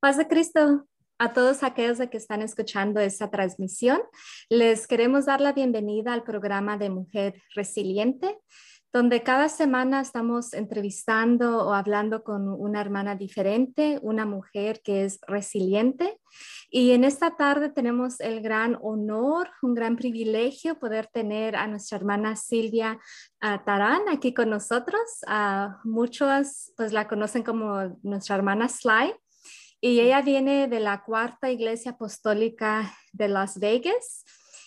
Paz de Cristo a todos aquellos que están escuchando esta transmisión. Les queremos dar la bienvenida al programa de Mujer Resiliente, donde cada semana estamos entrevistando o hablando con una hermana diferente, una mujer que es resiliente. Y en esta tarde tenemos el gran honor, un gran privilegio poder tener a nuestra hermana Silvia ah, Tarán aquí con nosotros. Uh, muchos pues la conocen como nuestra hermana Sly. Y ella viene de la cuarta iglesia apostólica de Las Vegas.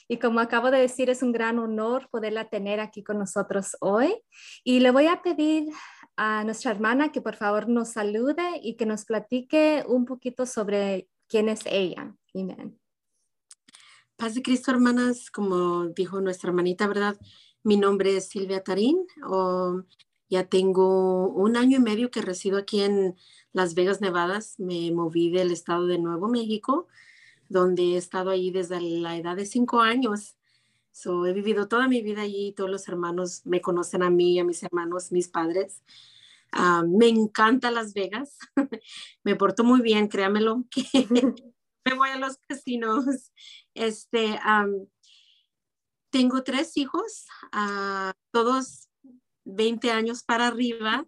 Y como acabo de decir, es un gran honor poderla tener aquí con nosotros hoy. Y le voy a pedir a nuestra hermana que por favor nos salude y que nos platique un poquito sobre quién es ella. Amén. Paz de Cristo, hermanas, como dijo nuestra hermanita, ¿verdad? Mi nombre es Silvia Tarín. O ya tengo un año y medio que resido aquí en las Vegas, Nevada. Me moví del estado de Nuevo México, donde he estado allí desde la edad de cinco años. So, he vivido toda mi vida allí, todos los hermanos me conocen a mí, a mis hermanos, mis padres. Ah, me encanta Las Vegas, me porto muy bien, créamelo, que me voy a los casinos. Este, tengo tres hijos, uh, todos 20 años para arriba,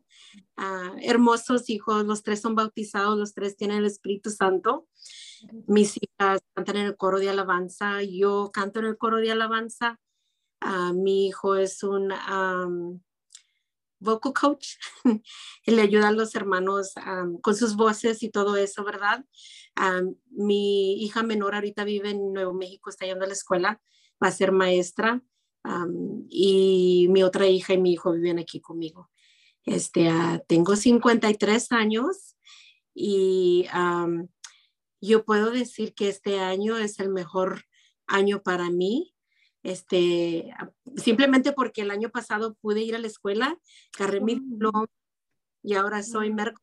ah, hermosos hijos, los tres son bautizados, los tres tienen el Espíritu Santo. Mis hijas cantan en el coro de alabanza, yo canto en el coro de alabanza. Ah, mi hijo es un vocal coach, le ayuda a los hermanos con sus voces y todo eso, ¿verdad? mi hija menor ahorita vive en Nuevo México, está yendo a la escuela, va a ser maestra y mi otra hija y mi hijo viven aquí conmigo. Este, uh, tengo 53 años y yo puedo decir que este año es el mejor año para mí. Este, simplemente porque el año pasado pude ir a la escuela, carré mi diploma y ahora soy wow.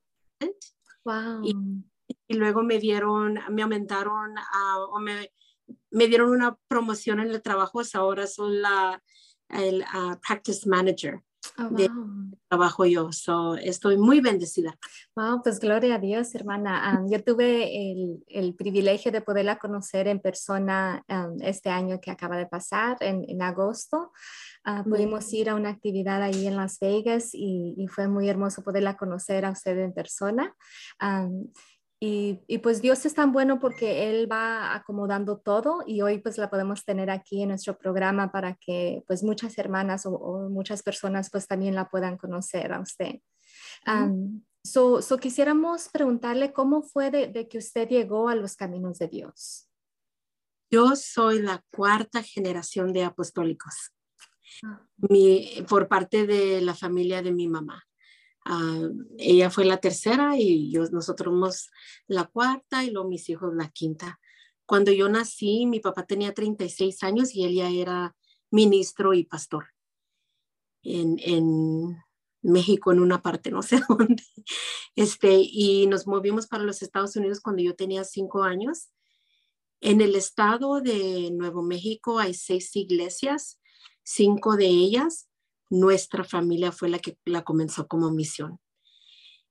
Wow. Y, y, luego me dieron, me aumentaron uh, o me me dieron una promoción en el trabajo, ahora soy la el, uh, practice manager. Oh, de trabajo yo, so, estoy muy bendecida. Wow, pues gloria a Dios, hermana. Um, yo tuve el, el, privilegio de poderla conocer en persona um, este año que acaba de pasar, en, en agosto. Uh, pudimos ir a una actividad ahí en Las Vegas y, y, fue muy hermoso poderla conocer a usted en persona. Um, y, y, pues Dios es tan bueno porque Él va acomodando todo y hoy pues la podemos tener aquí en nuestro programa para que pues muchas hermanas o, o muchas personas pues también la puedan conocer a usted. Um, so, so, quisiéramos preguntarle cómo fue de, de, que usted llegó a los caminos de Dios. Yo soy la cuarta generación de apostólicos ah. mi, por parte de la familia de mi mamá. Uh, ella fue la tercera y yo, nosotros somos la cuarta y luego mis hijos la quinta. Cuando yo nací, mi papá tenía 36 años y él ya era ministro y pastor en, en México, en una parte, no sé dónde. Este, y nos movimos para los Estados Unidos cuando yo tenía cinco años. En el estado de Nuevo México hay seis iglesias, cinco de ellas nuestra familia fue la que la comenzó como misión.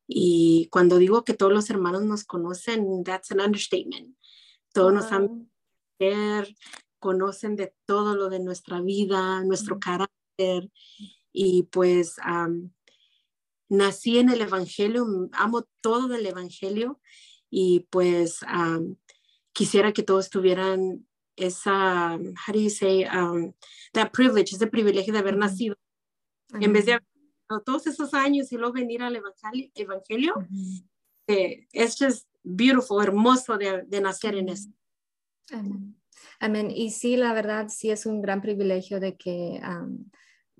Y cuando digo que todos los hermanos nos conocen, that's an understatement. Todos nos han conocen de todo lo de nuestra vida, nuestro carácter. Y pues nací en el Evangelio, amo todo del Evangelio y pues quisiera que todos tuvieran esa, how do you say, that privilege, ese privilegio de haber nacido en vez de todos esos años y luego venir al evangelio, evangelio eh, es just beautiful, hermoso de, de nacer en eso. Amén. Amén. Y sí, la verdad, sí es un gran privilegio de que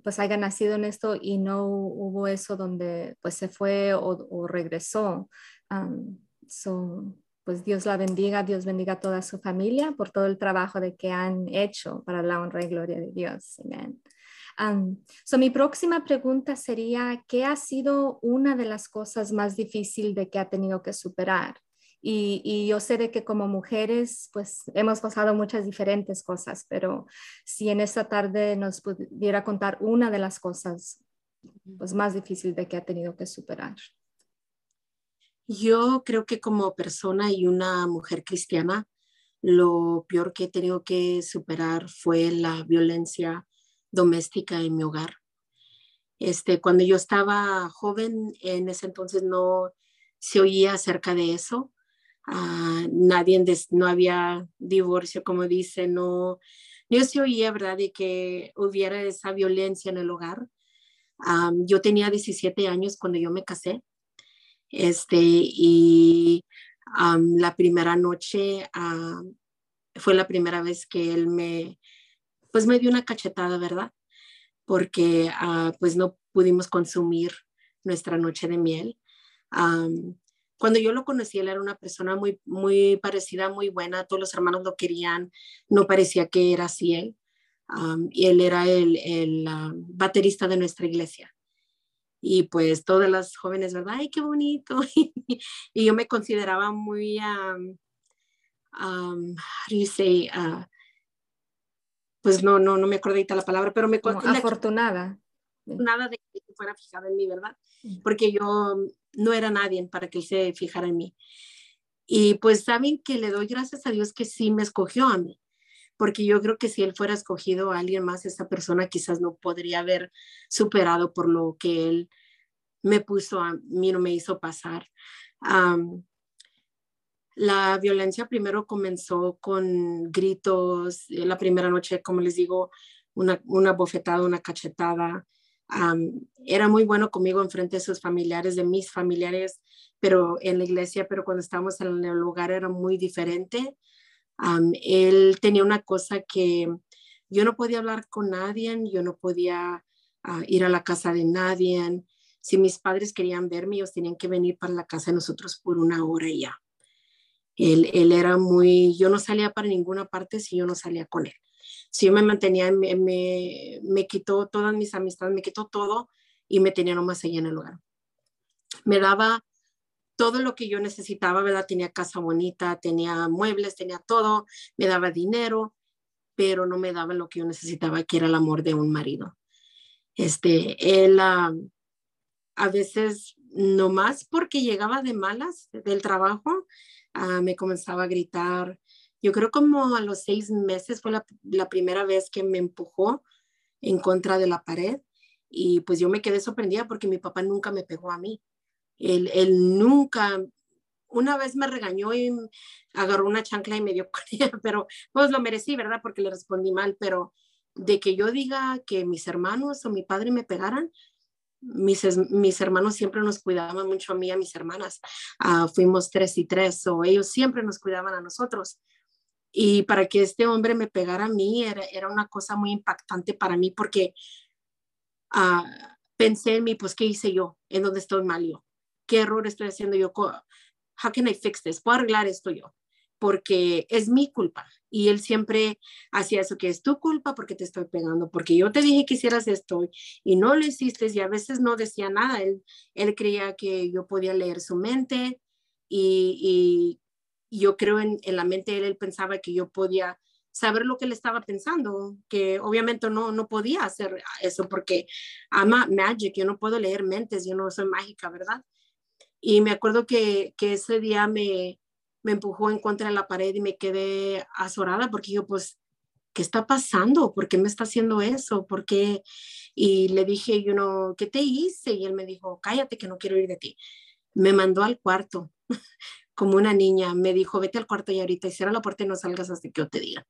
pues haya nacido en esto y no hubo eso donde pues se fue o, o regresó. so, pues Dios la bendiga, Dios bendiga a toda su familia por todo el trabajo de que han hecho para la honra y gloria de Dios. Amén. Um, so mi próxima pregunta sería, ¿qué ha sido una de las cosas más difíciles de que ha tenido que superar? Y, yo sé de que como mujeres, pues hemos pasado muchas diferentes cosas, pero si en esta tarde nos pudiera contar una de las cosas pues, más difíciles de que ha tenido que superar. Yo creo que como persona y una mujer cristiana, lo peor que he tenido que superar fue la violencia doméstica en mi hogar. Este, cuando yo estaba joven, en ese entonces no se oía acerca de eso. Ah, nadie, no había divorcio, como dice, no, no se oía, ¿verdad?, de que hubiera esa violencia en el hogar. yo tenía 17 años cuando yo me casé, este, y la primera noche fue la primera vez que él me, pues me dio una cachetada, ¿verdad? porque ah, pues no pudimos consumir nuestra noche de miel. cuando yo lo conocí, él era una persona muy, muy parecida, muy buena, todos los hermanos lo querían, no parecía que era así él. y él era el, el ah, baterista de nuestra iglesia. Y pues todas las jóvenes, ¿verdad? ¡Ay, qué bonito! y yo me consideraba muy, um, um, how do you say, uh, pues no, no, no me acuerdo ahorita la palabra, pero me Como afortunada. Nada de que fuera fijada en mí, ¿verdad? Porque yo no era nadie para que él se fijara en mí. Y pues saben que le doy gracias a Dios que sí me escogió a mí, porque yo creo que si él fuera escogido a alguien más, esa persona quizás no podría haber superado por lo que él me puso a mí, no me hizo pasar. La violencia primero comenzó con gritos, eh, la primera noche, como les digo, una, bofetada, una cachetada. era muy bueno conmigo en frente de sus familiares, de mis familiares, pero en la iglesia, pero cuando estábamos en el lugar era muy diferente. él tenía una cosa que yo no podía hablar con nadie, yo no podía ah, ir a la casa de nadie. Si mis padres querían verme, ellos tenían que venir para la casa de nosotros por una hora y ya. Él, él, era muy, yo no salía para ninguna parte si yo no salía con él. Si yo me mantenía, me, me, me quitó todas mis amistades, me quitó todo y me tenía nomás ahí en el lugar. Me daba todo lo que yo necesitaba, ¿verdad? Tenía casa bonita, tenía muebles, tenía todo, me daba dinero, pero no me daba lo que yo necesitaba, que era el amor de un marido. Este, él ah, a veces, nomás porque llegaba de malas del trabajo, Ah, me comenzaba a gritar. Yo creo como a los seis meses fue la, primera vez que me empujó en contra de la pared y pues yo me quedé sorprendida porque mi papá nunca me pegó a mí. Él, él nunca, una vez me regañó y agarró una chancla y me dio ella, pero pues lo merecí, ¿verdad? Porque le respondí mal, pero de que yo diga que mis hermanos o mi padre me pegaran, mis, mis hermanos siempre nos cuidaban mucho a mí y a mis hermanas. Ah, fuimos tres y tres, o ellos siempre nos cuidaban a nosotros. Y para que este hombre me pegara a mí era, era una cosa muy impactante para mí porque uh, pensé en mí, pues, ¿qué hice yo? ¿En dónde estoy mal? ¿Qué error estoy haciendo yo? How can I fix this? ¿Puedo arreglar esto yo? Porque es mi culpa. Y él siempre hacía eso, que es tu culpa porque te estoy pegando, porque yo te dije que hicieras esto y no lo hiciste y a veces no decía nada. Él, él creía que yo podía leer su mente y, y yo creo en, en, la mente él, él pensaba que yo podía saber lo que él estaba pensando, que obviamente no, no podía hacer eso porque ama magic, yo no puedo leer mentes, yo no soy mágica, ¿verdad? Y me acuerdo que, que ese día me, me empujó en contra de la pared y me quedé azorada porque yo, pues, ¿qué está pasando? ¿Por qué me está haciendo eso? ¿Por qué? Y le dije, yo no, ¿qué te hice? Y él me dijo, cállate que no quiero ir de ti. Me mandó al cuarto como una niña. Me dijo, vete al cuarto y ahorita y cierra la puerta y no salgas hasta que yo te diga.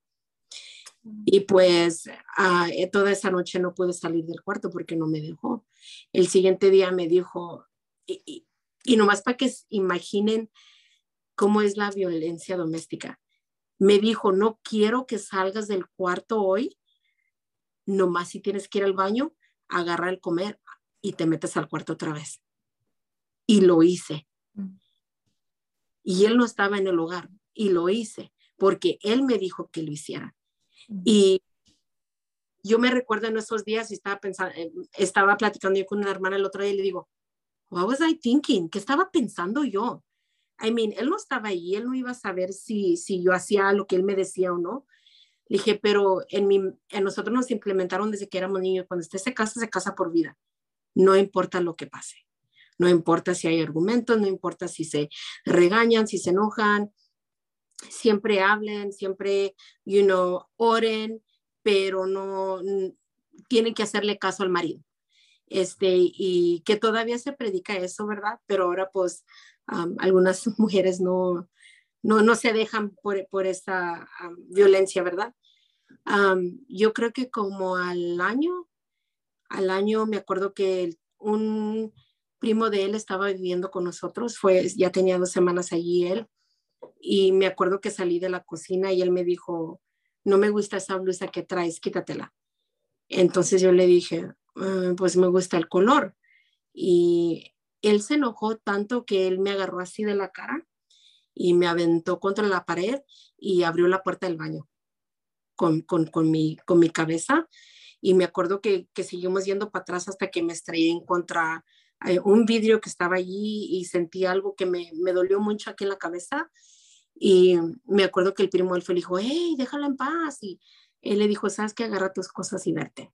Y pues eh, toda esa noche no pude salir del cuarto porque no me dejó. El siguiente día me dijo, y, y, y nomás para que imaginen cómo es la violencia doméstica. Me dijo, no quiero que salgas del cuarto hoy, nomás si tienes que ir al baño, agarra el comer y te metes al cuarto otra vez. Y lo hice. Mm. Y él no estaba en el hogar y lo hice porque él me dijo que lo hiciera. Mm. Y yo me recuerdo en esos días y estaba pensando, eh, estaba platicando yo con una hermana el otro día y le digo, what was I thinking? ¿Qué estaba pensando yo? I mean, él no estaba ahí, él no iba a saber si, si yo hacía lo que él me decía o no. Le dije, pero en, mi, en nosotros nos implementaron desde que éramos niños, cuando usted se casa, se casa por vida. No importa lo que pase. No importa si hay argumentos, no importa si se regañan, si se enojan, siempre hablen, siempre, you know, oren, pero no tienen que hacerle caso al marido. Este, y que todavía se predica eso, ¿verdad? Pero ahora pues algunas mujeres no, no, no se dejan por, por esa violencia, ¿verdad? yo creo que como al año, al año me acuerdo que un primo de él estaba viviendo con nosotros, fue, ya tenía dos semanas allí él, y me acuerdo que salí de la cocina y él me dijo, no me gusta esa blusa que traes, quítatela. Entonces yo le dije, ah, pues me gusta el color. Y él se enojó tanto que él me agarró así de la cara y me aventó contra la pared y abrió la puerta del baño con, con, con, mi, con mi cabeza. Y me acuerdo que, que seguimos yendo para atrás hasta que me estrellé en contra eh, un vidrio que estaba allí y sentí algo que me, me, dolió mucho aquí en la cabeza. Y me acuerdo que el primo le dijo, hey, déjala en paz. Y él le dijo, sabes que agarra tus cosas y verte.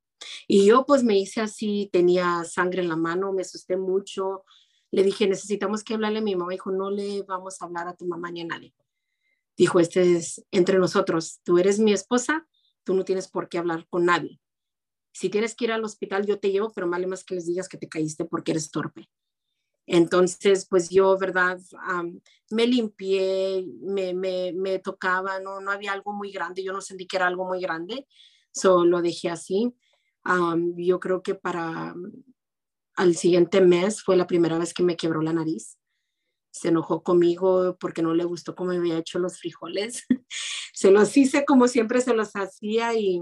Y yo pues me hice así, tenía sangre en la mano, me asusté mucho. Le dije, necesitamos que hablarle a mi mamá. Dijo, no le vamos a hablar a tu mamá ni a nadie. Dijo, este es entre nosotros. Tú eres mi esposa, tú no tienes por qué hablar con nadie. Si tienes que ir al hospital, yo te llevo, pero vale más que les digas que te caíste porque eres torpe. Entonces, pues yo, ¿verdad? me limpié, me, me, tocaba, no, no había algo muy grande, yo no sentí que era algo muy grande, solo lo dejé así. yo creo que para al siguiente mes fue la primera vez que me quebró la nariz. Se enojó conmigo porque no le gustó cómo me había hecho los frijoles. se los hice como siempre se los hacía y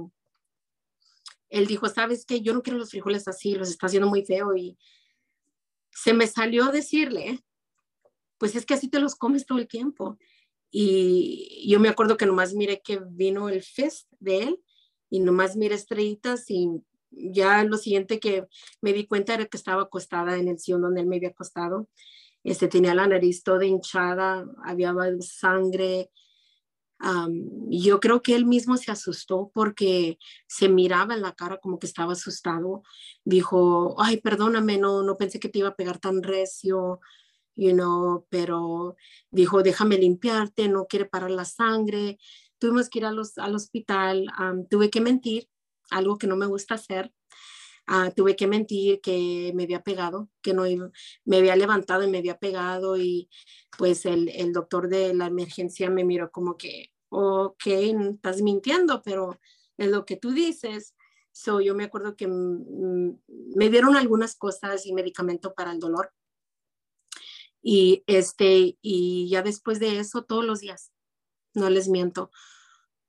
él dijo, sabes qué, yo no quiero los frijoles así, los está haciendo muy feo y se me salió decirle, pues es que así te los comes todo el tiempo. Y yo me acuerdo que nomás miré que vino el fest de él y nomás miré estrellitas y ya lo siguiente que me di cuenta era que estaba acostada en el sillón donde él me había acostado. Este, tenía la nariz toda hinchada, había sangre. Yo creo que él mismo se asustó porque se miraba en la cara como que estaba asustado. Dijo, ay, perdóname, no, no pensé que te iba a pegar tan recio you know, pero dijo, déjame limpiarte, no quiere parar la sangre. Tuvimos que ir a los, al hospital, tuve que mentir, algo que no me gusta hacer. Ah, tuve que mentir que me había pegado, que no me había levantado y me había pegado y pues el, el doctor de la emergencia me miró como que, ok, estás mintiendo, pero es lo que tú dices. So, yo me acuerdo que me dieron algunas cosas y medicamento para el dolor y, este, y ya después de eso, todos los días, no les miento,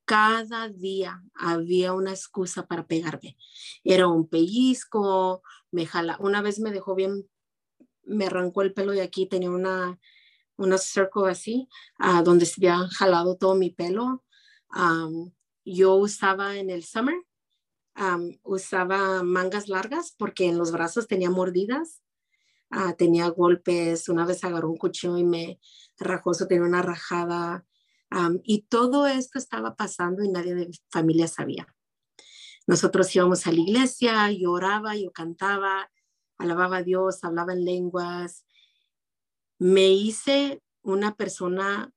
cada día había una excusa para pegarme. Era un pellizco, me jala, una vez me dejó bien, me arrancó el pelo de aquí, tenía una, una circle así, uh, donde se había jalado todo mi pelo. yo usaba en el summer, usaba mangas largas porque en los brazos tenía mordidas Ah, tenía golpes, una vez agarró un cuchillo y me rajó, tenía una rajada. y todo esto estaba pasando y nadie de mi familia sabía. Nosotros íbamos a la iglesia, yo oraba, yo cantaba, alababa a Dios, hablaba en lenguas. Me hice una persona,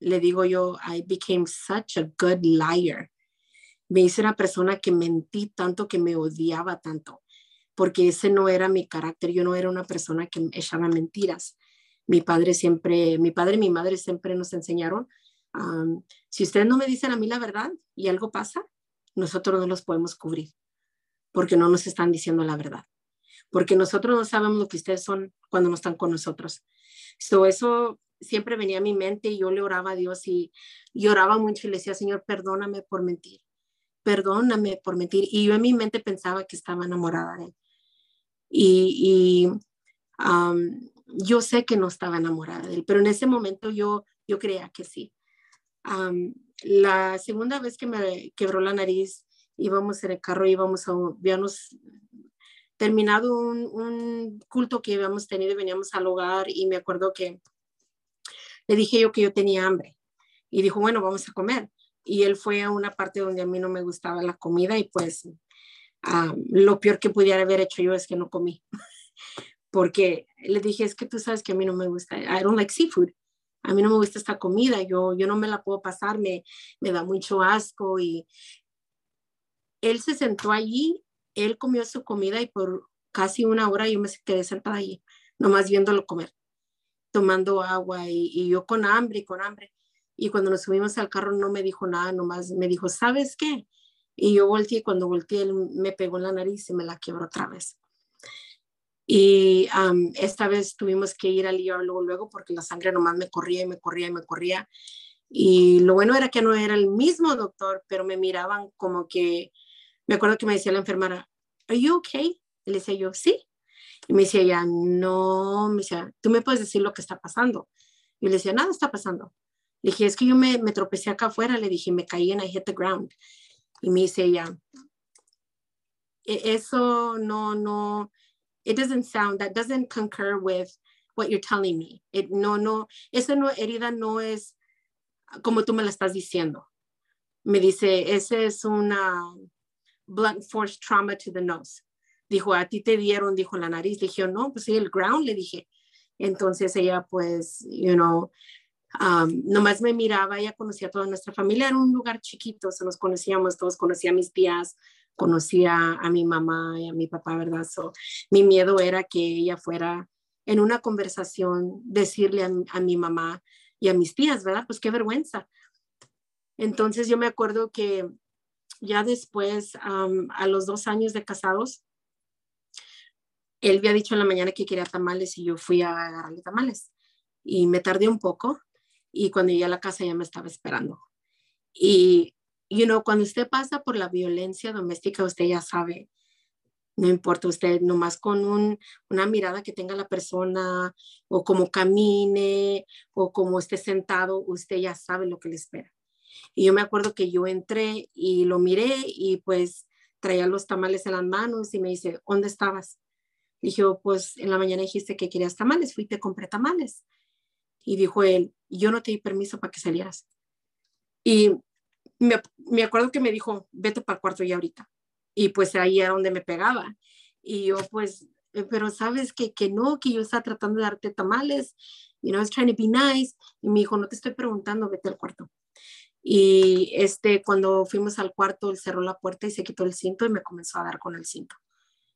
le digo yo, I became such a good liar. Me hice una persona que mentí tanto, que me odiaba tanto porque ese no era mi carácter, yo no era una persona que echaba mentiras. Mi padre siempre, mi padre y mi madre siempre nos enseñaron, si ustedes no me dicen a mí la verdad y algo pasa, nosotros no los podemos cubrir, porque no nos están diciendo la verdad, porque nosotros no sabemos lo que ustedes son cuando no están con nosotros. So, eso siempre venía a mi mente y yo le oraba a Dios y lloraba mucho y le decía, Señor, perdóname por mentir, perdóname por mentir. Y yo en mi mente pensaba que estaba enamorada de él. Y, yo sé que no estaba enamorada de él, pero en ese momento yo, yo creía que sí. la segunda vez que me quebró la nariz, íbamos en el carro, íbamos a, habíamos terminado un, un culto que habíamos tenido veníamos al hogar y me acuerdo que le dije yo que yo tenía hambre y dijo, bueno, vamos a comer. Y él fue a una parte donde a mí no me gustaba la comida y pues lo peor que pudiera haber hecho yo es que no comí. porque le dije, es que tú sabes que a mí no me gusta, I don't like seafood, a mí no me gusta esta comida, yo, yo no me la puedo pasar, me, me da mucho asco y él se sentó allí, él comió su comida y por casi una hora yo me quedé sentada allí, nomás viéndolo comer, tomando agua y, y yo con hambre y con hambre. Y cuando nos subimos al carro no me dijo nada, nomás me dijo, ¿sabes qué? Y yo volteé, cuando volteé, él me pegó en la nariz y me la quebró otra vez. Y esta vez tuvimos que ir al IR luego, luego, porque la sangre nomás me corría y me corría y me corría. Y lo bueno era que no era el mismo doctor, pero me miraban como que, me acuerdo que me decía la enfermera, ¿Are you okay? Y le decía yo, sí. Y me decía ella, no, me decía, tú me puedes decir lo que está pasando. Y le decía, nada está pasando. Le dije, es que yo me, me tropecé acá afuera, le dije, me caí en I hit the ground. Y me dice ella, e-, eso no, no, it doesn't sound, that doesn't concur with what you're telling me. It, no, no, esa no, herida no es como tú me la estás diciendo. Me dice, ese es una blunt force trauma to the nose. Dijo, a ti te dieron, dijo la nariz. Dije, no, pues sí, el ground, le dije. Entonces ella, pues, you know, um, nomás me miraba, ella conocía a toda nuestra familia, era un lugar chiquito, se nos conocíamos todos, conocía a mis tías, conocía a mi mamá y a mi papá, ¿verdad? So, mi miedo era que ella fuera en una conversación decirle a, mi mamá y a mis tías, ¿verdad? Pues qué vergüenza. Entonces yo me acuerdo que ya después, a los dos años de casados, él había dicho en la mañana que quería tamales y yo fui a agarrarle tamales. Y me tardé un poco y cuando llegué a la casa ya me estaba esperando. Y you know, cuando usted pasa por la violencia doméstica, usted ya sabe, no importa usted, nomás con un, una mirada que tenga la persona o como camine o como esté sentado, usted ya sabe lo que le espera. Y yo me acuerdo que yo entré y lo miré y pues traía los tamales en las manos y me dice, ¿dónde estabas? dije, oh, pues en la mañana dijiste que querías tamales, fui y te compré tamales. Y dijo él, yo no te di permiso para que salieras. Y me, acuerdo que me dijo, vete para el cuarto ya ahorita. Y pues ahí era donde me pegaba. Y yo pues, eh, pero sabes que, que no, que yo estaba tratando de darte tamales, you know, I was trying to be nice. Y me dijo, no te estoy preguntando, vete al cuarto. Y este, cuando fuimos al cuarto, él cerró la puerta y se quitó el cinto y me comenzó a dar con el cinto,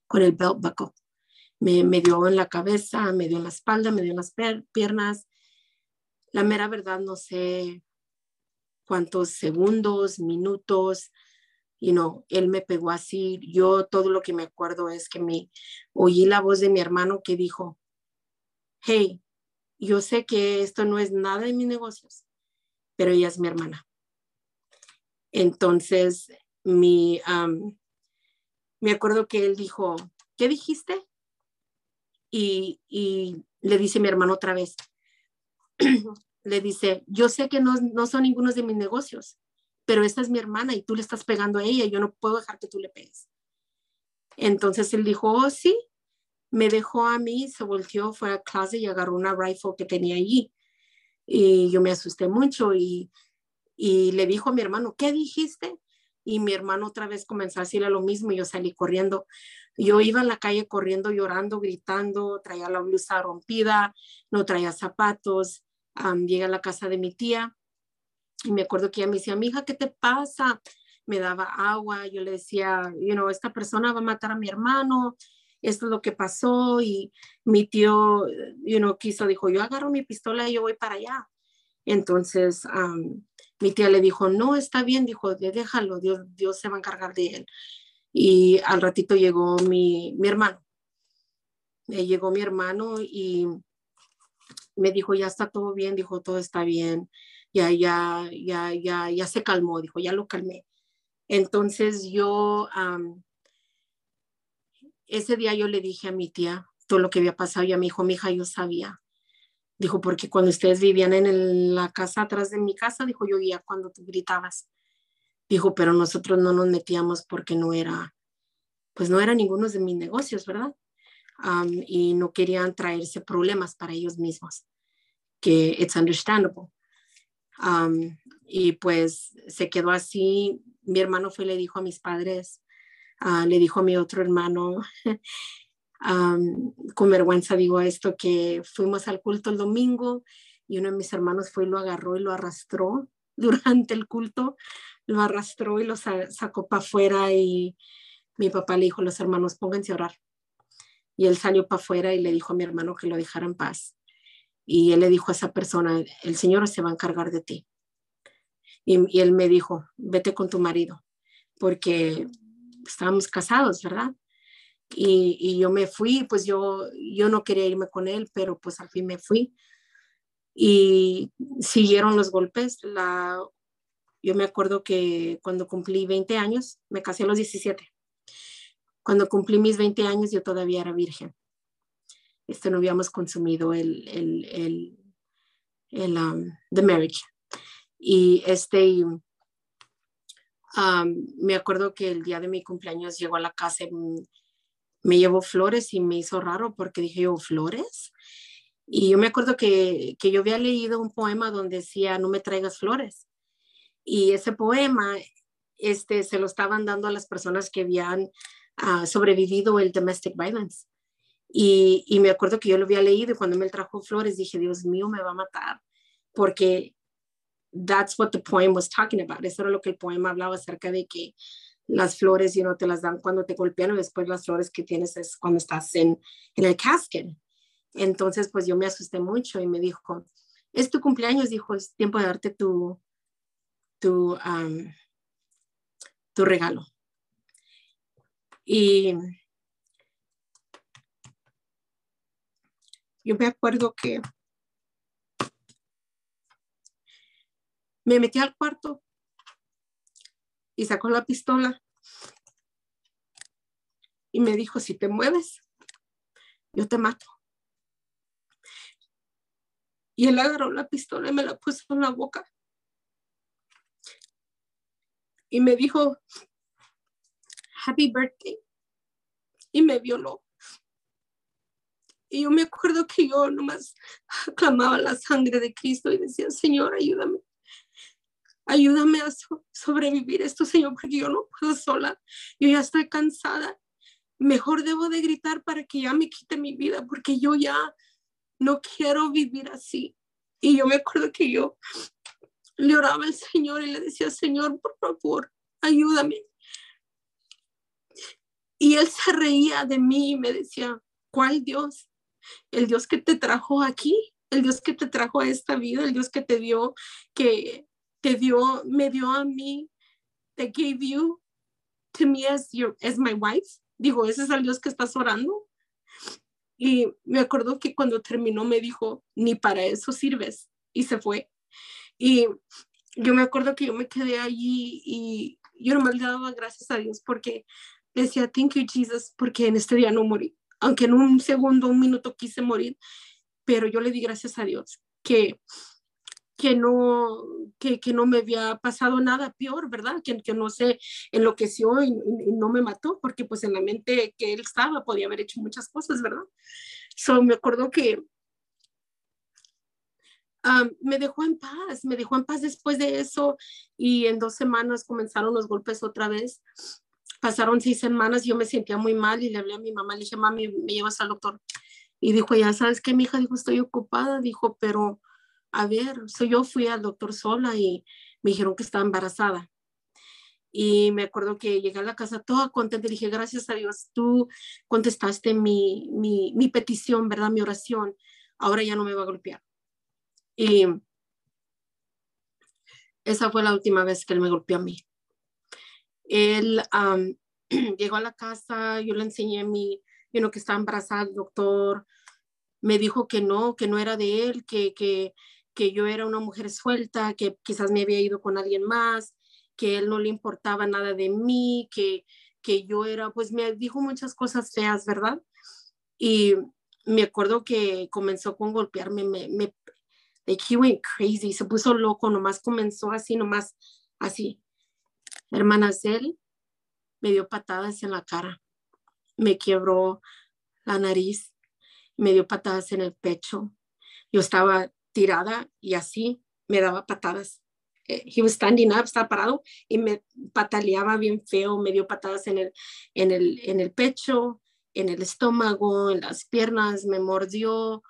con el belt buckle. Me, me dio en la cabeza, me dio en la espalda, me dio en las piernas. La mera verdad, no sé cuántos segundos, minutos, y no, él me pegó así. Yo todo lo que me acuerdo es que me oí la voz de mi hermano que dijo, hey, yo sé que esto no es nada de mis negocios, pero ella es mi hermana. Entonces, mi, me acuerdo que él dijo, ¿qué dijiste? Y, le dice mi hermano otra vez, le dice, yo sé que no, no son ninguno de mis negocios, pero esta es mi hermana y tú le estás pegando a ella, yo no puedo dejar que tú le pegues. Entonces él dijo, oh, sí, me dejó a mí, se volteó, fue a clase y agarró una rifle que tenía allí. Y yo me asusté mucho y, y le dijo a mi hermano, ¿qué dijiste? Y mi hermano otra vez comenzó a decirle lo mismo y yo salí corriendo. Yo iba en la calle corriendo, llorando, gritando, traía la blusa rompida, no traía zapatos, llegué a la casa de mi tía y me acuerdo que ella me decía, mi hija, ¿qué te pasa? Me daba agua, yo le decía, you know, esta persona va a matar a mi hermano, esto es lo que pasó y mi tío, you know, quiso, dijo, yo agarro mi pistola y yo voy para allá. Entonces, mi tía le dijo, no, está bien, dijo, déjalo, Dios, Dios se va a encargar de él. Y al ratito llegó mi, mi hermano. llegó mi hermano y me dijo, ya está todo bien, dijo, todo está bien, ya, ya, ya, ya, ya se calmó, dijo, ya lo calmé. Entonces yo, ese día yo le dije a mi tía todo lo que había pasado y a mi hijo, mi hija, yo sabía. Dijo, porque cuando ustedes vivían en la casa atrás de mi casa, dijo, yo oía cuando tú gritabas. Dijo, pero nosotros no nos metíamos porque no era, pues no era ninguno de mis negocios, ¿verdad? y no querían traerse problemas para ellos mismos, que it's understandable. y pues se quedó así. Mi hermano fue y le dijo a mis padres, ah, le dijo a mi otro hermano, con vergüenza digo esto, que fuimos al culto el domingo y uno de mis hermanos fue y lo agarró y lo arrastró durante el culto, lo arrastró y lo sacó para afuera y mi papá le dijo a los hermanos, pónganse a orar. Y él salió para afuera y le dijo a mi hermano que lo dejara en paz. Y él le dijo a esa persona, el Señor se va a encargar de ti. Y, él me dijo, vete con tu marido, porque estábamos casados, ¿verdad? Y, yo me fui, pues yo, yo no quería irme con él, pero pues al fin me fui. Y siguieron los golpes. La, yo me acuerdo que cuando cumplí 20 años, me casé a los 17. Cuando cumplí mis 20 años, yo todavía era virgen. Este, no habíamos consumido el, el, el, el um, the marriage. Y este, me acuerdo que el día de mi cumpleaños llegó a la casa y me llevó flores y me hizo raro porque dije yo, flores. Y yo me acuerdo que, que yo había leído un poema donde decía, no me traigas flores. Y ese poema este, se lo estaban dando a las personas que habían uh, sobrevivido el domestic violence. Y, y, me acuerdo que yo lo había leído y cuando me trajo flores dije, Dios mío, me va a matar, porque that's what the poem was talking about. Eso era lo que el poema hablaba acerca de que las flores, you know, te las dan cuando te golpean y después las flores que tienes es cuando estás en, en el casket. Entonces, pues yo me asusté mucho y me dijo, es tu cumpleaños, dijo, es tiempo de darte tu, tu, tu regalo. Y yo me acuerdo que Me metí al cuarto y sacó la pistola y me dijo, si te mueves, yo te mato. Y él agarró la pistola y me la puso en la boca. Y me dijo, happy birthday. Y me violó. Y yo me acuerdo que yo nomás clamaba la sangre de Cristo y decía, Señor, ayúdame ayúdame a sobrevivir esto, Señor, porque yo no puedo sola. Yo ya estoy cansada. Mejor debo de gritar para que ya me quite mi vida, porque yo ya no quiero vivir así. Y yo me acuerdo que yo le oraba al Señor y le decía, Señor, por favor, ayúdame. Y él se reía de mí y me decía, ¿cuál Dios? El Dios que te trajo aquí, el Dios que te trajo a esta vida, el Dios que te dio que te dio, me dio a mí, te gave you to me as, your, as my wife. Digo, ese es el Dios que estás orando. Y me acuerdo que cuando terminó me dijo, ni para eso sirves. Y se fue. Y yo me acuerdo que yo me quedé allí y yo no le daba gracias a Dios porque decía, thank you Jesus, porque en este día no morí. Aunque en un segundo, un minuto quise morir, pero yo le di gracias a Dios que que no, que, que, no me había pasado nada peor, ¿verdad? Que, que no se enloqueció y, no me mató, porque pues en la mente que él estaba podía haber hecho muchas cosas, ¿verdad? So, me acuerdo que me dejó en paz, me dejó en paz después de eso y en dos semanas comenzaron los golpes otra vez. Pasaron seis semanas, yo me sentía muy mal y le hablé a mi mamá, le dije, mami, me llevas al doctor. Y dijo, ya sabes que mi hija dijo, estoy ocupada, dijo, pero a ver, so yo fui al doctor sola y me dijeron que estaba embarazada. Y me acuerdo que llegué a la casa toda contenta y dije, gracias a Dios, tú contestaste mi, mi, mi petición, ¿verdad? Mi oración. Ahora ya no me va a golpear. Y esa fue la última vez que él me golpeó a mí. Él llegó a la casa, yo le enseñé mi, you que estaba embarazada, el doctor me dijo que no, que no era de él, que, que, que yo era una mujer suelta, que quizás me había ido con alguien más, que él no le importaba nada de mí, que, que yo era, pues me dijo muchas cosas feas, ¿verdad? Y me acuerdo que comenzó con golpearme, me, me like he went crazy, se puso loco, nomás comenzó así, nomás así. Hermanas, él me dio patadas en la cara, me quebró la nariz, me dio patadas en el pecho. Yo estaba tirada y así me daba patadas. Eh, he was standing up, estaba parado y me pataleaba bien feo, me dio patadas en el, en el, en el pecho en el estómago, en las piernas, me mordió.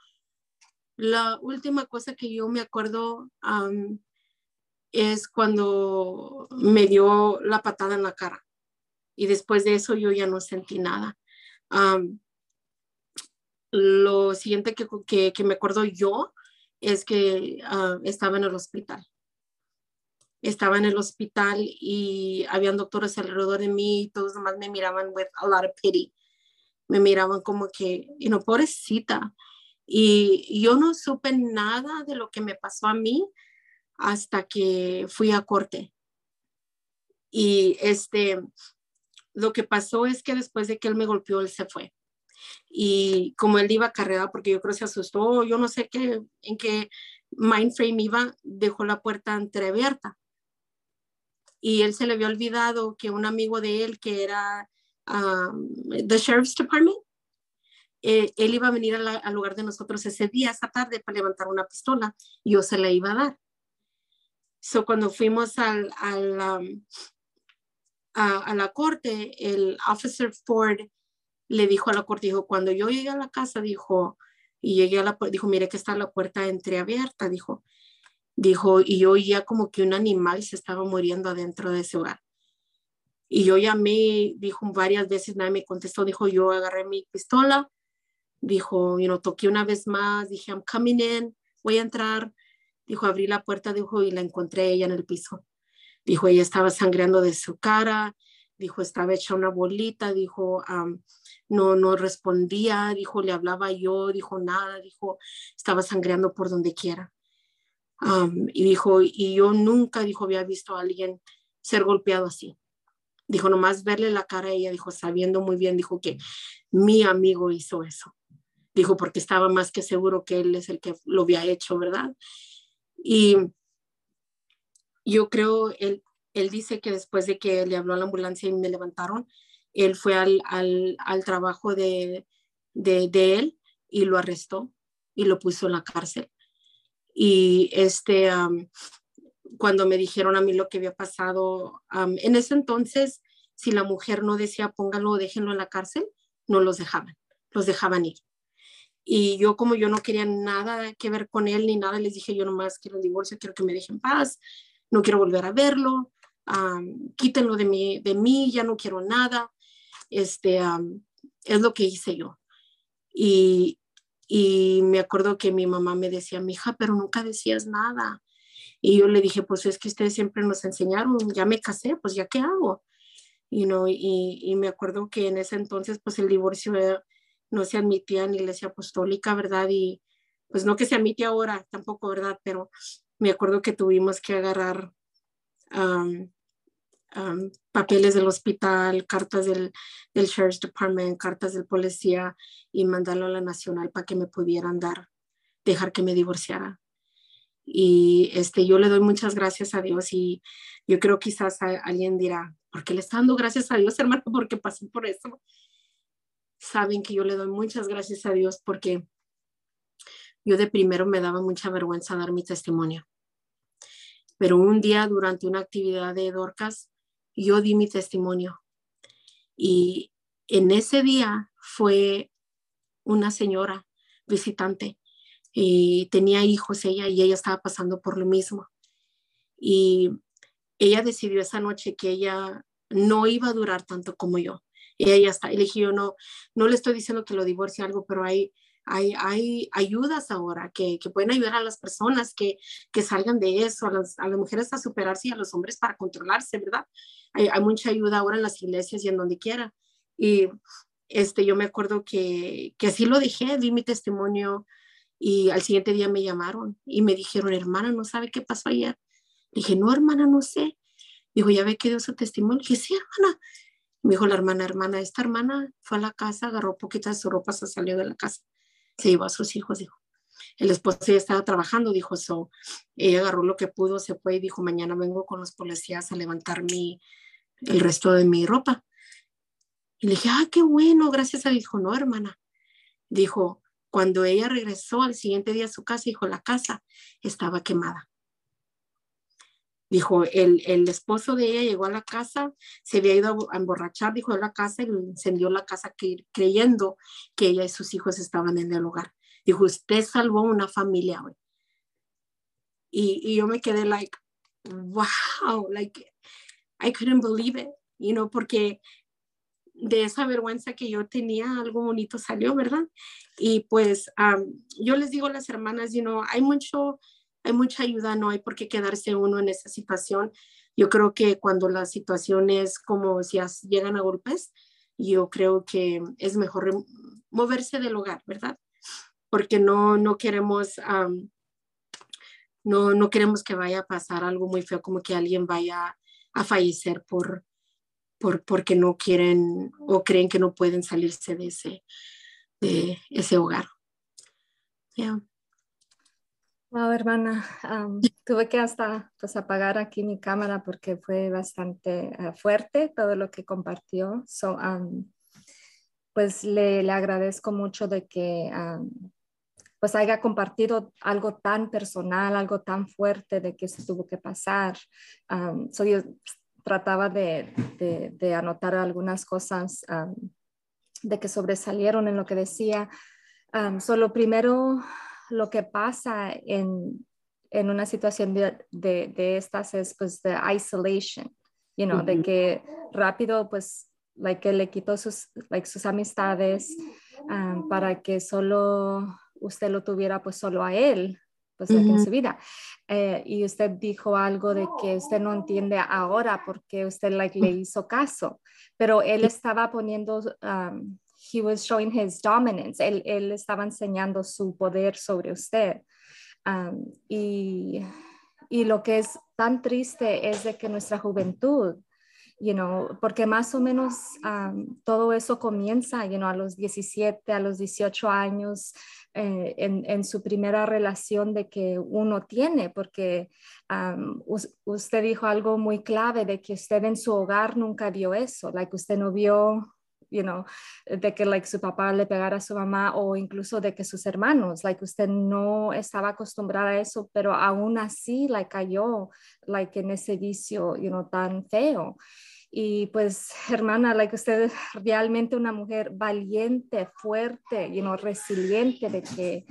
La última cosa que yo me acuerdo es cuando me dio la patada en la cara. Y después de eso yo ya no sentí nada. lo siguiente que, que, me acuerdo yo es que ah, estaba en el hospital. Estaba en el hospital y habían doctores alrededor de mí y todos nomás me miraban with a lot of pity. Me miraban como que, you know, pobrecita. Y yo no supe nada de lo que me pasó a mí hasta que fui a corte. Y este, lo que pasó es que después de que él me golpeó, él se fue. Y como él iba cargado, porque yo creo que se asustó, yo no sé qué, en qué mind frame iba, dejó la puerta entreabierta. Y él se le había olvidado que un amigo de él, que era um, the Sheriff's Department, eh, él iba a venir al lugar de nosotros ese día, esa tarde, para levantar una pistola. Y yo se la iba a dar. So, cuando fuimos al, a, la corte, el officer Ford le dijo a la corte, dijo, cuando yo llegué a la casa, dijo, y llegué a la puerta, dijo, mire que está la puerta entreabierta, dijo, dijo, y yo oía como que un animal se estaba muriendo adentro de ese hogar. Y yo llamé, dijo varias veces, nadie me contestó, dijo, yo agarré mi pistola, dijo, you know, toqué una vez más, dije, I'm coming in, voy a entrar, dijo, abrí la puerta, dijo, y la encontré ella en el piso. Dijo, ella estaba sangreando de su cara, dijo, estaba hecha una bolita, dijo, no, no respondía, dijo, le hablaba yo, dijo nada, dijo, estaba sangreando por donde quiera. y dijo, y yo nunca, dijo, había visto a alguien ser golpeado así. Dijo, nomás verle la cara a ella, dijo, sabiendo muy bien, dijo que mi amigo hizo eso. Dijo, porque estaba más que seguro que él es el que lo había hecho, ¿verdad? Y yo creo, él, él dice que después de que le habló a la ambulancia y me levantaron, él fue al, al, al trabajo de, de, él y lo arrestó y lo puso en la cárcel. Y este, cuando me dijeron a mí lo que había pasado, en ese entonces, si la mujer no decía póngalo, déjenlo en la cárcel, no los dejaban, los dejaban ir. Y yo como yo no quería nada que ver con él ni nada, les dije yo nomás quiero el divorcio, quiero que me dejen paz, no quiero volver a verlo, quítenlo de mí, de mí, ya no quiero nada. Este, es lo que hice yo. Y, y me acuerdo que mi mamá me decía, mi hija, pero nunca decías nada. Y yo le dije, pues es que ustedes siempre nos enseñaron, ya me casé, pues ya qué hago. You know, y, y me acuerdo que en ese entonces, pues el divorcio no se admitía en iglesia apostólica, ¿verdad? Y pues no que se admite ahora tampoco, ¿verdad? Pero me acuerdo que tuvimos que agarrar papeles del hospital, cartas del, del Sheriff's Department, cartas del policía y mandarlo a la nacional para que me pudieran dar, dejar que me divorciara. Y este, yo le doy muchas gracias a Dios y yo creo quizás alguien dirá, ¿por qué le está dando gracias a Dios, hermano? Porque pasé por eso. Saben que yo le doy muchas gracias a Dios porque yo de primero me daba mucha vergüenza dar mi testimonio. Pero un día durante una actividad de Dorcas, yo di mi testimonio. Y en ese día fue una señora visitante y tenía hijos ella y ella estaba pasando por lo mismo. Y ella decidió esa noche que ella no iba a durar tanto como yo. Y ella está, y le dije no, no le estoy diciendo que lo divorcie algo, pero hay, hay, hay ayudas ahora que, que, pueden ayudar a las personas que, que salgan de eso, a las, a las, mujeres a superarse y a los hombres para controlarse, ¿verdad? Hay, hay, mucha ayuda ahora en las iglesias y en donde quiera. Y este, yo me acuerdo que, que así lo dije, di mi testimonio y al siguiente día me llamaron y me dijeron, hermana, ¿no sabe qué pasó ayer? Dije, no, hermana, no sé. Dijo, ¿ya ve que dio su testimonio? Dije, sí, hermana. Me dijo la hermana, hermana, esta hermana fue a la casa, agarró poquita de su ropa, se salió de la casa se llevó a sus hijos, dijo. El esposo ya estaba trabajando, dijo, so, ella agarró lo que pudo, se fue y dijo, mañana vengo con los policías a levantar mi, el resto de mi ropa. Y le dije, ah, qué bueno, gracias a Dijo, no, hermana. Dijo, cuando ella regresó al siguiente día a su casa, dijo, la casa estaba quemada. Dijo, el, el, esposo de ella llegó a la casa, se había ido a emborrachar, dijo, a la casa y encendió la casa creyendo que ella y sus hijos estaban en el hogar. Dijo, usted salvó una familia hoy. Y, y yo me quedé like, wow, like, I couldn't believe it, you know, porque de esa vergüenza que yo tenía, algo bonito salió, ¿verdad? Y pues yo les digo a las hermanas, you know, hay mucho hay mucha ayuda, no hay por qué quedarse uno en esa situación. Yo creo que cuando la situación es como si llegan a golpes, yo creo que es mejor moverse del hogar, ¿verdad? Porque no, no queremos, no, no queremos que vaya a pasar algo muy feo, como que alguien vaya a fallecer por, por porque no quieren o creen que no pueden salirse de ese, de ese hogar. Yeah. Wow, hermana, tuve que hasta pues apagar aquí mi cámara porque fue bastante eh, fuerte todo lo que compartió. So, pues le, le, agradezco mucho de que pues haya compartido algo tan personal, algo tan fuerte de que se tuvo que pasar. so yo trataba de, de, de, anotar algunas cosas de que sobresalieron en lo que decía. solo primero lo que pasa en, en una situación de, de, de, estas es pues de isolation, you know, de que rápido pues like, le quitó sus, like, sus amistades um, para que solo usted lo tuviera pues solo a él pues en su vida. Eh, y usted dijo algo de que usted no entiende ahora porque usted like, le hizo caso, pero él estaba poniendo um, he was showing his dominance, él, él estaba enseñando su poder sobre usted. Um, y, y, lo que es tan triste es de que nuestra juventud, you know, porque más o menos um, todo eso comienza, you know, a los 17, a los 18 años, eh, en, en, su primera relación de que uno tiene, porque um, usted dijo algo muy clave de que usted en su hogar nunca vio eso, like usted no vio you know, de que like su papá le pegara a su mamá o incluso de que sus hermanos, like usted no estaba acostumbrada a eso, pero aún así like cayó like en ese vicio, you know, tan feo. Y pues, hermana, like usted es realmente una mujer valiente, fuerte, you know, resiliente de que,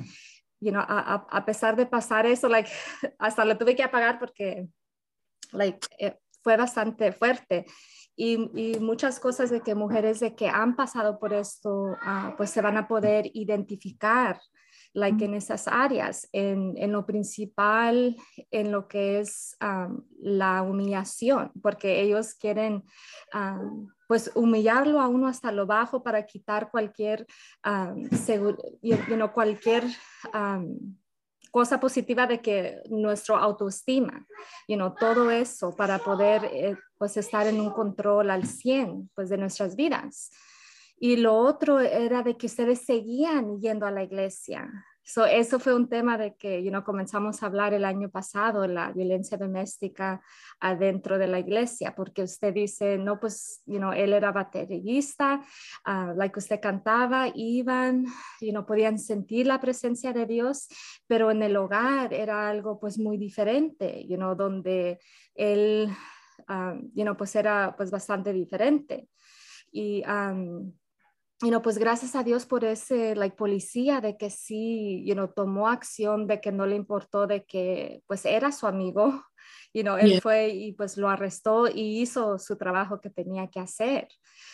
you know, a, a pesar de pasar eso, like, hasta lo tuve que apagar porque, like, eh, fue bastante fuerte. Y, muchas cosas de que mujeres de que han pasado por esto, ah, pues se van a poder identificar like en esas áreas, en, en, lo principal, en lo que es la humillación, porque ellos quieren pues humillarlo a uno hasta lo bajo para quitar cualquier, cualquier cosa positiva de que nuestro autoestima, you know, todo eso para poder eh, pues estar en un control al 100 pues de nuestras vidas. Y lo otro era de que ustedes seguían yendo a la iglesia, So, eso fue un tema de que you know, comenzamos a hablar el año pasado, la violencia doméstica adentro de la iglesia, porque usted dice, no, pues, you know, él era baterista, uh, like usted cantaba, iban, y no podían sentir la presencia de Dios, pero en el hogar era algo pues muy diferente, you know, donde él, um, you know, pues era pues bastante diferente. Y um, you know, pues gracias a Dios por ese, like, policía de que sí, you know, tomó acción, de que no le importó, de que, pues, era su amigo, you know, él fue y, pues, lo arrestó y hizo su trabajo que tenía que hacer.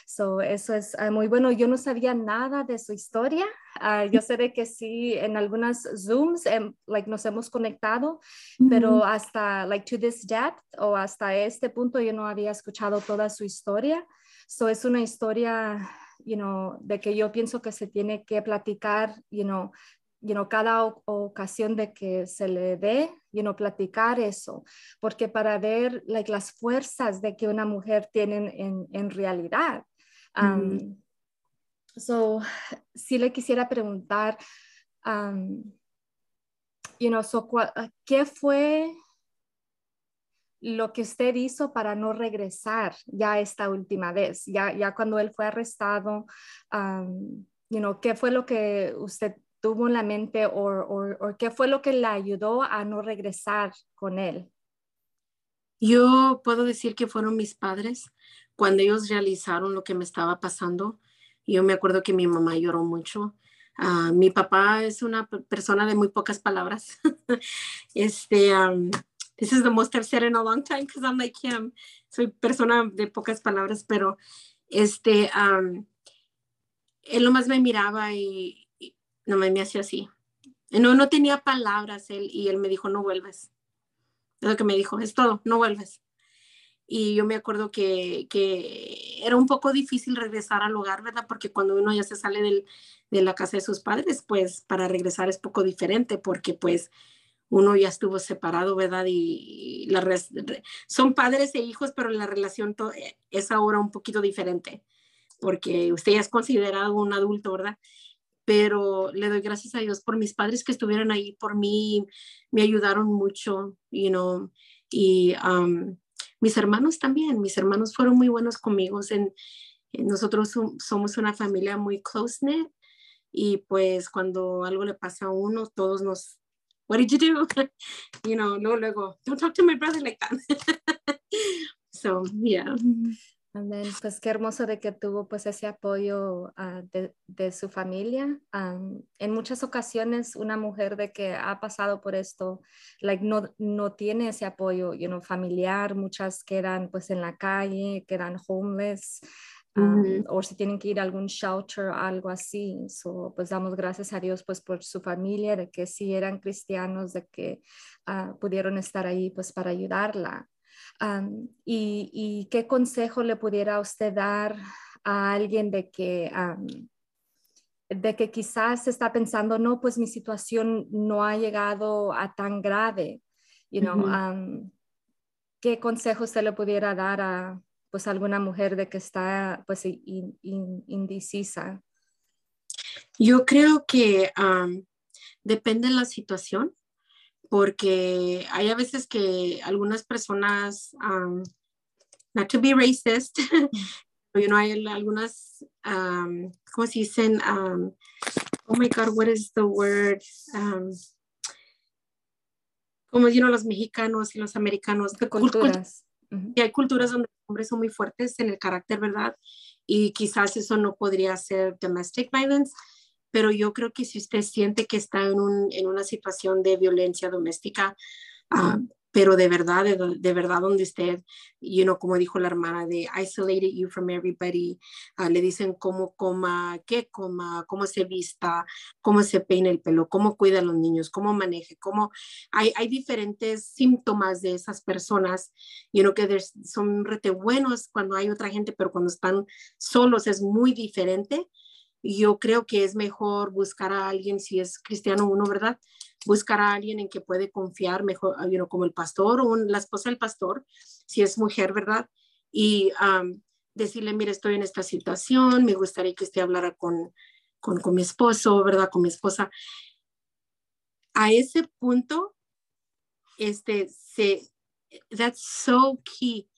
So, eso es ah, muy bueno. Yo no sabía nada de su historia. Ah, yo sé de que sí, en algunas Zooms, em, like, nos hemos conectado, pero hasta, like, to this depth o hasta este punto yo no había escuchado toda su historia. So, es una historia you know, de que yo pienso que se tiene que platicar, you know, you know, cada ocasión de que se le dé, you know, platicar eso, porque para ver like, las fuerzas de que una mujer tiene en, en realidad. Um, So, si le quisiera preguntar, um, you know, so, ¿qué fue lo que usted hizo para no regresar ya esta última vez, ya, ya cuando él fue arrestado, um, you know, ¿qué fue lo que usted tuvo en la mente o, qué fue lo que le ayudó a no regresar con él? Yo puedo decir que fueron mis padres cuando ellos realizaron lo que me estaba pasando. Yo me acuerdo que mi mamá lloró mucho. Ah, mi papá es una persona de muy pocas palabras. este, um, this is the most I've said in a long time because I'm like him. Soy persona de pocas palabras, pero este, um, él nomás me miraba y, no me hacía así. No, no tenía palabras él y él me dijo, no vuelves. Es lo que me dijo, es todo, no vuelves. Y yo me acuerdo que, que, era un poco difícil regresar al hogar, ¿verdad? Porque cuando uno ya se sale del, de la casa de sus padres, pues para regresar es poco diferente, porque pues uno ya estuvo separado, ¿verdad? Y, la son padres e hijos, pero la relación es ahora un poquito diferente, porque usted ya es considerado un adulto, ¿verdad? Pero le doy gracias a Dios por mis padres que estuvieron ahí por mí, me ayudaron mucho, you know, y um, mis hermanos también, mis hermanos fueron muy buenos conmigo. En, nosotros somos una familia muy close-knit y pues cuando algo le pasa a uno, todos nos, what did you do? you know, luego, luego, don't talk to my brother like that. so, yeah. Amén. Pues qué hermoso de que tuvo pues ese apoyo uh, de, de, su familia. Um, en muchas ocasiones una mujer de que ha pasado por esto, like no, no tiene ese apoyo you know, familiar, muchas quedan pues en la calle, quedan homeless. Um, o si tienen que ir a algún shelter o algo así. So, pues damos gracias a Dios pues por su familia, de que sí eran cristianos, de que uh, pudieron estar ahí pues para ayudarla y, qué consejo le pudiera usted dar a alguien de que, de que quizás está pensando, no, pues mi situación no ha llegado a tan grave? You know, ¿Qué consejo usted le pudiera dar a pues alguna mujer de que está pues indecisa? Yo creo que depende de la situación porque hay a veces que algunas personas, um, not to be racist, you know, hay algunas, um, ¿cómo se dicen? Um, oh my God, what is the word? Um, como you know, los mexicanos y los americanos. Culturas. Y hay culturas donde los hombres son muy fuertes en el carácter, ¿verdad? Y quizás eso no podría ser domestic violence, pero yo creo que si usted siente que está en, un, en una situación de violencia doméstica, uh, pero de verdad, de, de, verdad donde usted, you know, como dijo la hermana, de isolated you from everybody, uh, le dicen cómo coma, qué coma, cómo se vista, cómo se peina el pelo, cómo cuida a los niños, cómo maneje, cómo hay, hay diferentes síntomas de esas personas, you know, que son rete buenos cuando hay otra gente, pero cuando están solos es muy diferente yo creo que es mejor buscar a alguien, si es cristiano uno, ¿verdad? Buscar a alguien en que puede confiar, mejor, you como el pastor o la esposa del pastor, si es mujer, ¿verdad? Y decirle, mire, estoy en esta situación, me gustaría que usted hablara con, con, con mi esposo, ¿verdad? Con mi esposa. A ese punto, este, se, that's so key,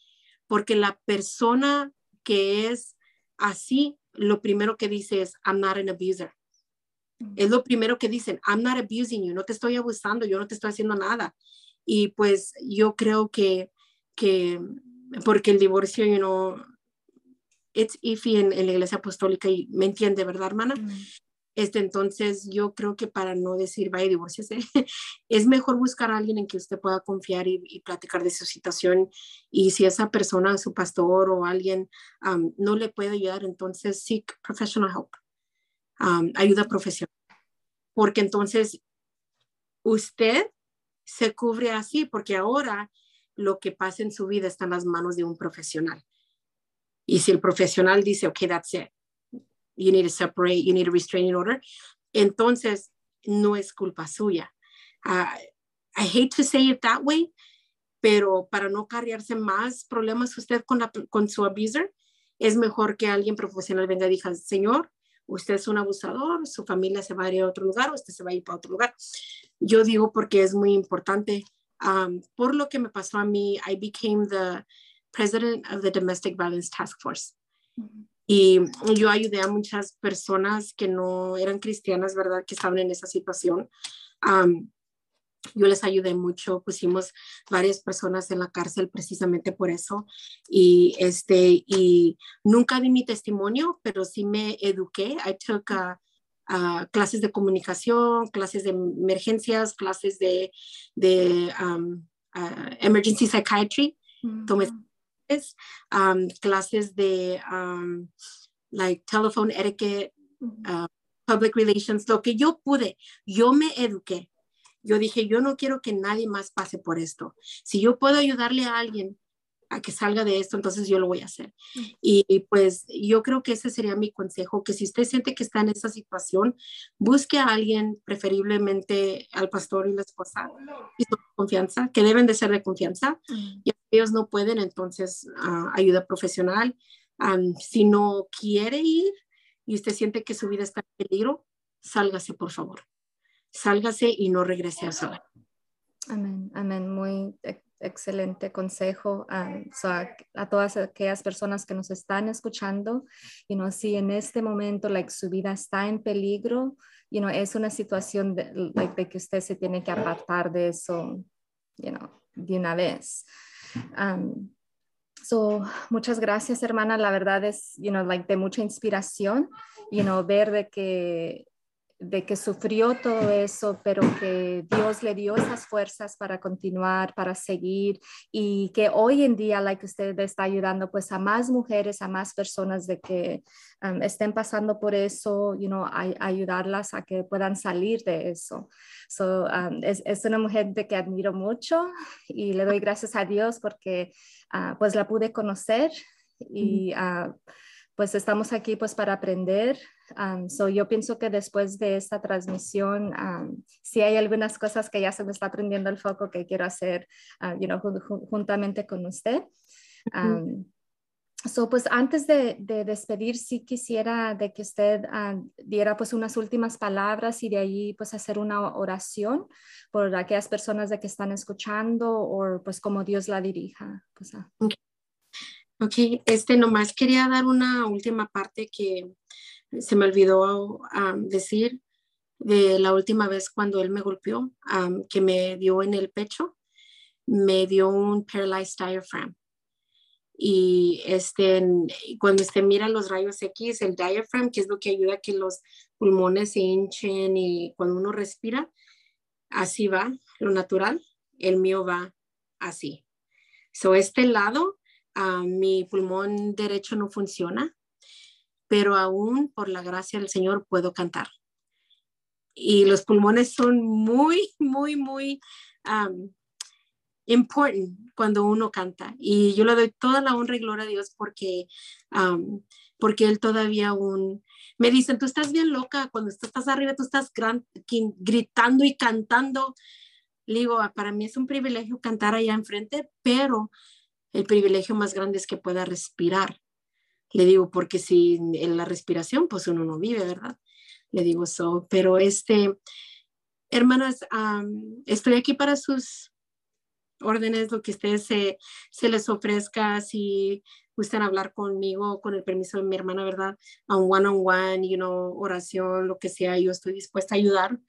porque la persona que es así lo primero que dice es, I'm not an abuser. Es lo primero que dicen, I'm not abusing you, no te estoy abusando, yo no te estoy haciendo nada. Y pues yo creo que, que porque el divorcio, you know, it's iffy en, en la iglesia apostólica y me entiende, ¿verdad, hermana? Este, entonces, yo creo que para no decir, vaya, divorciase, es mejor buscar a alguien en que usted pueda confiar y, platicar de su situación. Y si esa persona, su pastor o alguien no le puede ayudar, entonces seek professional help, ayuda profesional. Porque entonces usted se cubre así, porque ahora lo que pasa en su vida está en las manos de un profesional. Y si el profesional dice, ok, that's it, you need to separate, you need a restraining order, entonces no es culpa suya. Uh, I hate to say it that way, pero para no cargarse más problemas usted con, la, con su abuser, es mejor que alguien profesional venga y diga, señor, usted es un abusador, su familia se va a ir a otro lugar, usted se va a ir para otro lugar. Yo digo porque es muy importante. Um, por lo que me pasó a mí, I became the president of the Domestic Violence Task Force. Mm -hmm. Y yo ayudé a muchas personas que no eran cristianas, ¿verdad? Que estaban en esa situación. Yo les ayudé mucho, pusimos varias personas en la cárcel precisamente por eso. Y, este, y nunca di mi testimonio, pero sí me eduqué. I took uh, uh, clases de comunicación, clases de emergencias, clases de, de um, uh, emergency psychiatry. Tomé um, clases de um, like telephone etiquette, public relations, lo que yo pude. Yo me eduqué yo dije, yo no quiero que nadie más pase por esto. Si yo puedo ayudarle a alguien a que salga de esto, entonces yo lo voy a hacer. Y, pues yo creo que ese sería mi consejo, que si usted siente que está en esa situación, busque a alguien, preferiblemente al pastor y la esposa, y su confianza, que deben de ser de confianza. Y ellos no pueden, entonces ah, ayuda profesional. si no quiere ir y usted siente que su vida está en peligro, sálgase, por favor sálgase y no regrese a sola. Amén, amén. Muy excelente consejo a, todas aquellas personas que nos están escuchando. Y no si en este momento like, su vida está en peligro, you know, es una situación de, de que usted se tiene que apartar de eso you know, de una vez. Um, so, muchas gracias, hermana. La verdad es you know, like, de mucha inspiración you know, ver de que de que sufrió todo eso, pero que Dios le dio esas fuerzas para continuar, para seguir y que hoy en día, like usted está ayudando pues a más mujeres, a más personas de que um, estén pasando por eso, you know, ayudarlas a que puedan salir de eso. So, um, es, es, una mujer de que admiro mucho y le doy gracias a Dios porque uh, pues la pude conocer y uh, pues estamos aquí pues para aprender Um, so yo pienso que después de esta transmisión, um, si hay algunas cosas que ya se me está prendiendo el foco que quiero hacer, uh, you know, juntamente con usted. Um, so, pues antes de, de, despedir, sí quisiera de que usted uh, diera pues unas últimas palabras y de ahí pues hacer una oración por aquellas personas de que están escuchando o pues como Dios la dirija. Pues, uh. Ok, este nomás quería dar una última parte que se me olvidó decir de la última vez cuando él me golpeó, que me dio en el pecho, me dio un paralyzed diaphragm. Y este, cuando usted mira los rayos X, el diaphragm, que es lo que ayuda a que los pulmones se hinchen y cuando uno respira, así va, lo natural, el mío va así. So, este lado, mi pulmón derecho no funciona pero aún por la gracia del Señor puedo cantar. Y los pulmones son muy, muy, muy um, important cuando uno canta. Y yo le doy toda la honra y gloria a Dios porque, porque Él todavía aún me dicen, tú estás bien loca, cuando estás arriba tú estás gritando y cantando. Le digo, ah, para mí es un privilegio cantar allá enfrente, pero el privilegio más grande es que pueda respirar le digo, porque si en la respiración, pues uno no vive, ¿verdad? Le digo eso, pero este, hermanas, estoy aquí para sus órdenes, lo que ustedes se, se les ofrezca, si gustan hablar conmigo, con el permiso de mi hermana, ¿verdad? A un one-on-one, you know, oración, lo que sea, yo estoy dispuesta a ayudar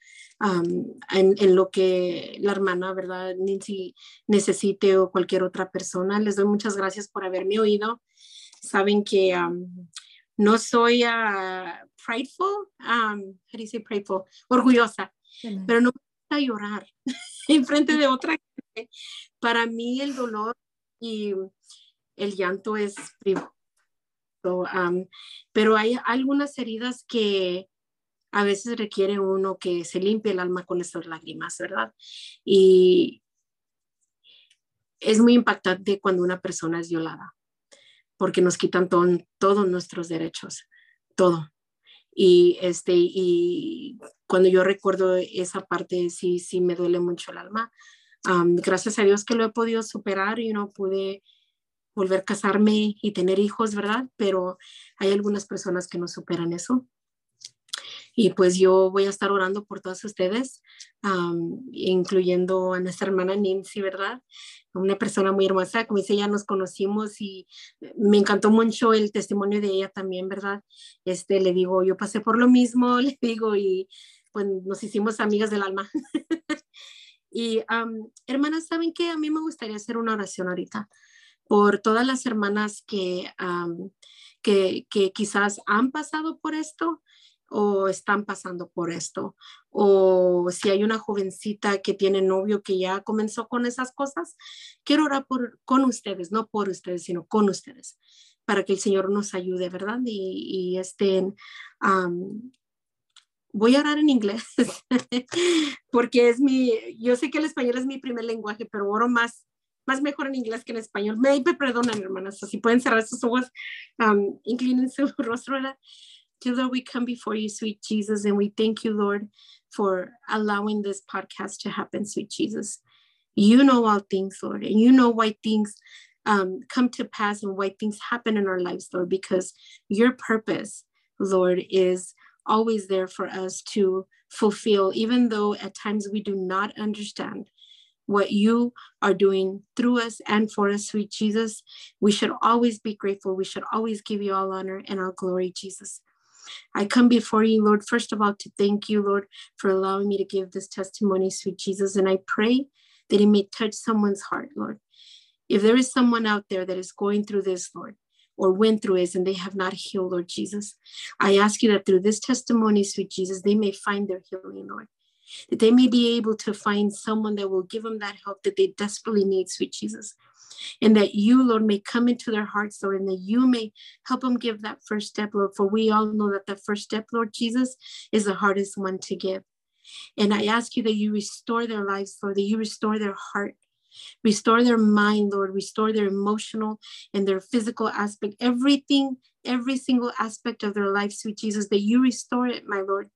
en, en, lo que la hermana, ¿verdad? Nancy necesite o cualquier otra persona. Les doy muchas gracias por haberme oído saben que no soy uh, prideful, um, how do you say prideful? Orgullosa, pero no me gusta llorar en frente de otra gente. Para mí el dolor y el llanto es privado. pero hay algunas heridas que a veces requiere uno que se limpie el alma con esas lágrimas, ¿verdad? Y es muy impactante cuando una persona es violada porque nos quitan todos nuestros derechos, todo. Y, este, y cuando yo recuerdo esa parte, sí, sí me duele mucho el alma. gracias a Dios que lo he podido superar y no pude volver a casarme y tener hijos, ¿verdad? Pero hay algunas personas que no superan eso. Y pues yo voy a estar orando por todos ustedes, incluyendo a nuestra hermana Nancy, ¿verdad? Una persona muy hermosa, como dice, ya nos conocimos y me encantó mucho el testimonio de ella también, ¿verdad? Este, le digo, yo pasé por lo mismo, le digo, y pues nos hicimos amigas del alma. Y hermanas, ¿saben qué? A mí me gustaría hacer una oración ahorita por todas las hermanas que, que, que quizás han pasado por esto o están pasando por esto, o si hay una jovencita que tiene novio que ya comenzó con esas cosas, quiero orar por, con ustedes, no por ustedes, sino con ustedes, para que el Señor nos ayude, ¿verdad? Y, estén, voy a orar en inglés, porque es mi, yo sé que el español es mi primer lenguaje, pero oro más más mejor en inglés que en español. Me perdonan, hermanas, si pueden cerrar sus ojos, inclinen su rostro. ¿verdad? Dear Lord, we come before you, sweet Jesus, and we thank you, Lord, for allowing this podcast to happen, sweet Jesus. You know all things, Lord, and you know why things um, come to pass and why things happen in our lives, Lord, because your purpose, Lord, is always there for us to fulfill, even though at times we do not understand what you are doing through us and for us, sweet Jesus. We should always be grateful. We should always give you all honor and all glory, Jesus. I come before you, Lord, first of all, to thank you, Lord, for allowing me to give this testimony, sweet Jesus. And I pray that it may touch someone's heart, Lord. If there is someone out there that is going through this, Lord, or went through it and they have not healed, Lord Jesus, I ask you that through this testimony, sweet Jesus, they may find their healing, Lord. That they may be able to find someone that will give them that help that they desperately need, sweet Jesus and that you, Lord, may come into their hearts, Lord, and that you may help them give that first step, Lord. For we all know that the first step, Lord Jesus, is the hardest one to give. And I ask you that you restore their lives, Lord, that you restore their heart, restore their mind, Lord, restore their emotional and their physical aspect, everything, every single aspect of their life, sweet Jesus, that you restore it, my Lord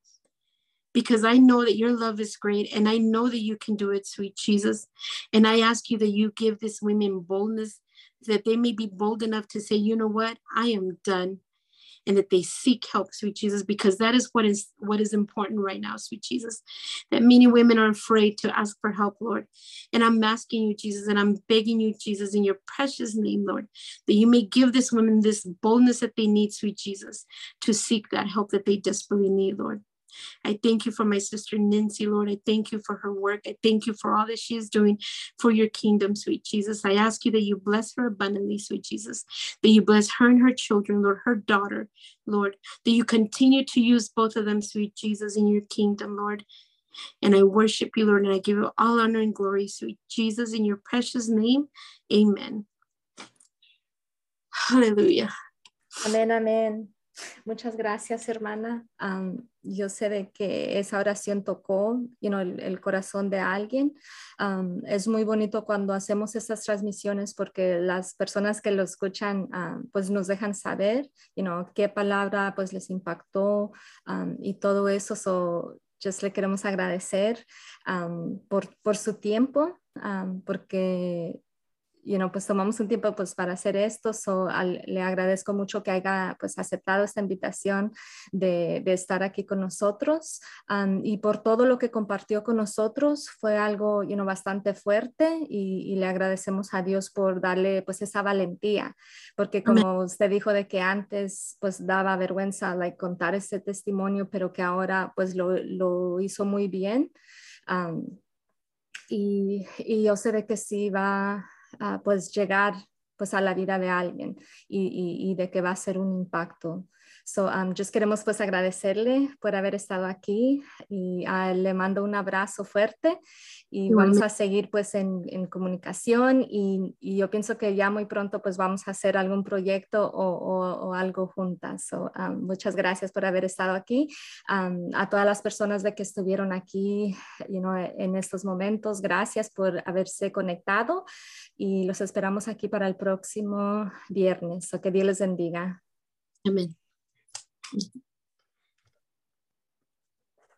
because I know that your love is great and I know that you can do it, sweet Jesus. And I ask you that you give these women boldness, that they may be bold enough to say, you know what, I am done. And that they seek help, sweet Jesus, because that is what is what is important right now, sweet Jesus. That many women are afraid to ask for help, Lord. And I'm asking you, Jesus, and I'm begging you, Jesus, in your precious name, Lord, that you may give this women this boldness that they need, sweet Jesus, to seek that help that they desperately need, Lord. I thank you for my sister Nancy, Lord. I thank you for her work. I thank you for all that she is doing for your kingdom, sweet Jesus. I ask you that you bless her abundantly, sweet Jesus, that you bless her and her children, Lord, her daughter, Lord, that you continue to use both of them, sweet Jesus, in your kingdom, Lord. And I worship you, Lord, and I give you all honor and glory, sweet Jesus, in your precious name. Amen. Hallelujah. Amen, amen. Muchas gracias, hermana. yo sé de que esa oración tocó you know, el, corazón de alguien. es muy bonito cuando hacemos estas transmisiones porque las personas que lo escuchan pues nos dejan saber qué palabra pues les impactó y todo eso. So, just le queremos agradecer por, por, su tiempo porque you know, pues tomamos un tiempo pues para hacer esto. So, le agradezco mucho que haya pues aceptado esta invitación de, de estar aquí con nosotros y por todo lo que compartió con nosotros. Fue algo, you know, bastante fuerte y, y, le agradecemos a Dios por darle pues esa valentía, porque como usted dijo de que antes pues daba vergüenza like, contar ese testimonio, pero que ahora pues lo, lo hizo muy bien. y, y yo sé de que sí va pues llegar pues a la vida de alguien y, y, de que va a ser un impacto. So, um, just queremos pues agradecerle por haber estado aquí y uh, le mando un abrazo fuerte y vamos a seguir pues en, en comunicación y, y, yo pienso que ya muy pronto pues vamos a hacer algún proyecto o, o, o algo juntas. So, um, muchas gracias por haber estado aquí. Um, a todas las personas de que estuvieron aquí you know, en estos momentos, gracias por haberse conectado y los esperamos aquí para el próximo viernes. So, que Dios les bendiga. Amén. Mm-hmm.